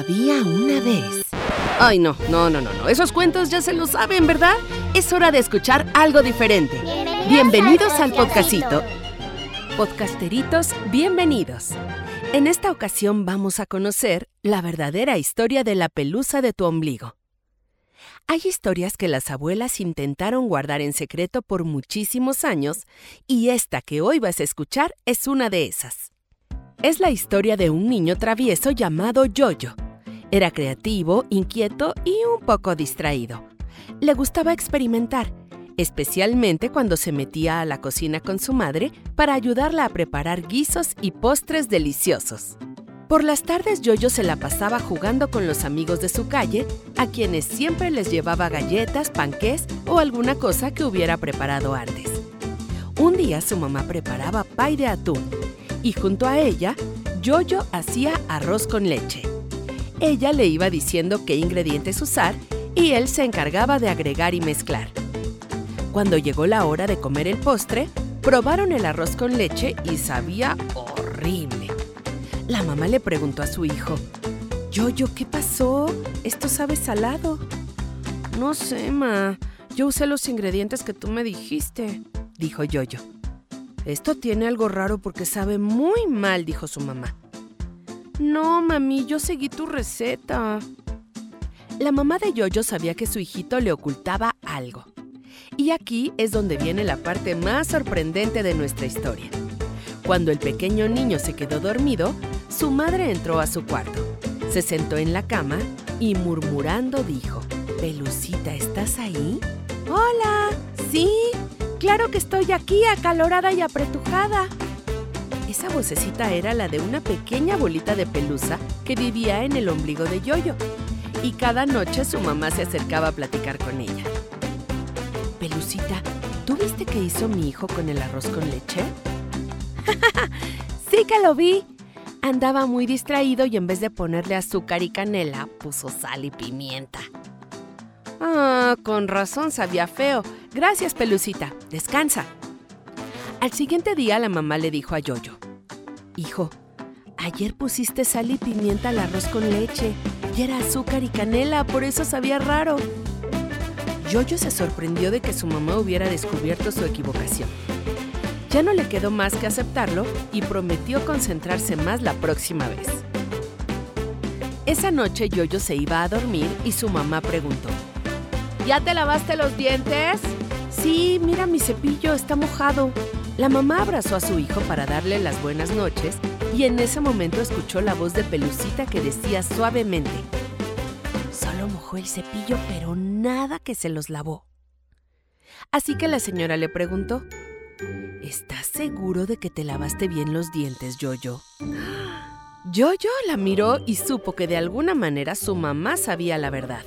Había una vez. Ay, no, no, no, no, no. Esos cuentos ya se los saben, ¿verdad? Es hora de escuchar algo diferente. Bienvenidos, al podcastito. Podcasteritos, bienvenidos. En esta ocasión vamos a conocer la verdadera historia de la pelusa de tu ombligo. Hay historias que las abuelas intentaron guardar en secreto por muchísimos años y esta que hoy vas a escuchar es una de esas. Es la historia de un niño travieso llamado Yoyo. Era creativo, inquieto y un poco distraído. Le gustaba experimentar, especialmente cuando se metía a la cocina con su madre para ayudarla a preparar guisos y postres deliciosos. Por las tardes Yoyo se la pasaba jugando con los amigos de su calle, a quienes siempre les llevaba galletas, panqués o alguna cosa que hubiera preparado antes. Un día su mamá preparaba pay de atún y junto a ella, Yoyo hacía arroz con leche. Ella le iba diciendo qué ingredientes usar y él se encargaba de agregar y mezclar. Cuando llegó la hora de comer el postre, probaron el arroz con leche y sabía horrible. La mamá le preguntó a su hijo, Yoyo, ¿qué pasó? Esto sabe salado. No sé, ma. Yo usé los ingredientes que tú me dijiste, dijo Yoyo. Esto tiene algo raro porque sabe muy mal, dijo su mamá. No, mami, yo seguí tu receta. La mamá de Yoyo sabía que su hijito le ocultaba algo. Y aquí es donde viene la parte más sorprendente de nuestra historia. Cuando el pequeño niño se quedó dormido, su madre entró a su cuarto, se sentó en la cama y murmurando dijo, Pelucita, ¿estás ahí? Hola, sí, Claro que estoy aquí, acalorada y apretujada. Esa vocecita era la de una pequeña bolita de pelusa que vivía en el ombligo de Yoyo. Y cada noche su mamá se acercaba a platicar con ella. Pelucita, ¿tú viste qué hizo mi hijo con el arroz con leche? sí que lo vi. Andaba muy distraído y en vez de ponerle azúcar y canela, puso sal y pimienta. Ah, con razón sabía feo. Gracias, Pelucita. Descansa. Al siguiente día la mamá le dijo a Yoyo, Hijo, ayer pusiste sal y pimienta al arroz con leche y era azúcar y canela, por eso sabía raro. Yoyo se sorprendió de que su mamá hubiera descubierto su equivocación. Ya no le quedó más que aceptarlo y prometió concentrarse más la próxima vez. Esa noche Yoyo se iba a dormir y su mamá preguntó, ¿Ya te lavaste los dientes? Sí, mira mi cepillo, está mojado. La mamá abrazó a su hijo para darle las buenas noches y en ese momento escuchó la voz de Pelucita que decía suavemente, Solo mojó el cepillo, pero nada que se los lavó. Así que la señora le preguntó, ¿Estás seguro de que te lavaste bien los dientes, Yoyo? Yoyo la miró y supo que de alguna manera su mamá sabía la verdad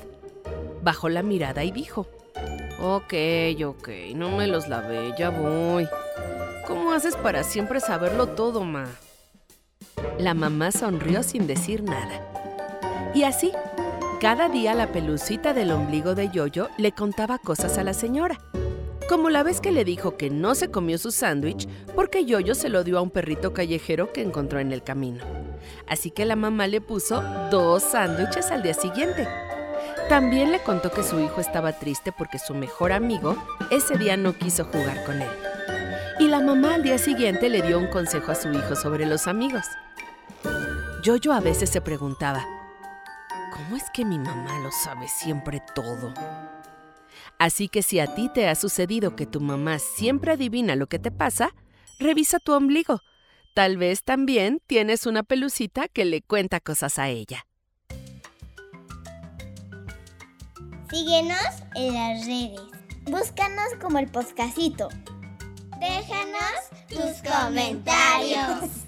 bajó la mirada y dijo, Ok, ok, no me los lavé, ya voy. ¿Cómo haces para siempre saberlo todo, ma? La mamá sonrió sin decir nada. Y así, cada día la pelucita del ombligo de Yoyo le contaba cosas a la señora. Como la vez que le dijo que no se comió su sándwich porque Yoyo se lo dio a un perrito callejero que encontró en el camino. Así que la mamá le puso dos sándwiches al día siguiente. También le contó que su hijo estaba triste porque su mejor amigo ese día no quiso jugar con él. Y la mamá al día siguiente le dio un consejo a su hijo sobre los amigos. Yoyo a veces se preguntaba, ¿cómo es que mi mamá lo sabe siempre todo? Así que si a ti te ha sucedido que tu mamá siempre adivina lo que te pasa, revisa tu ombligo. Tal vez también tienes una pelucita que le cuenta cosas a ella. Síguenos en las redes. Búscanos como el Poscasito. Déjanos tus comentarios.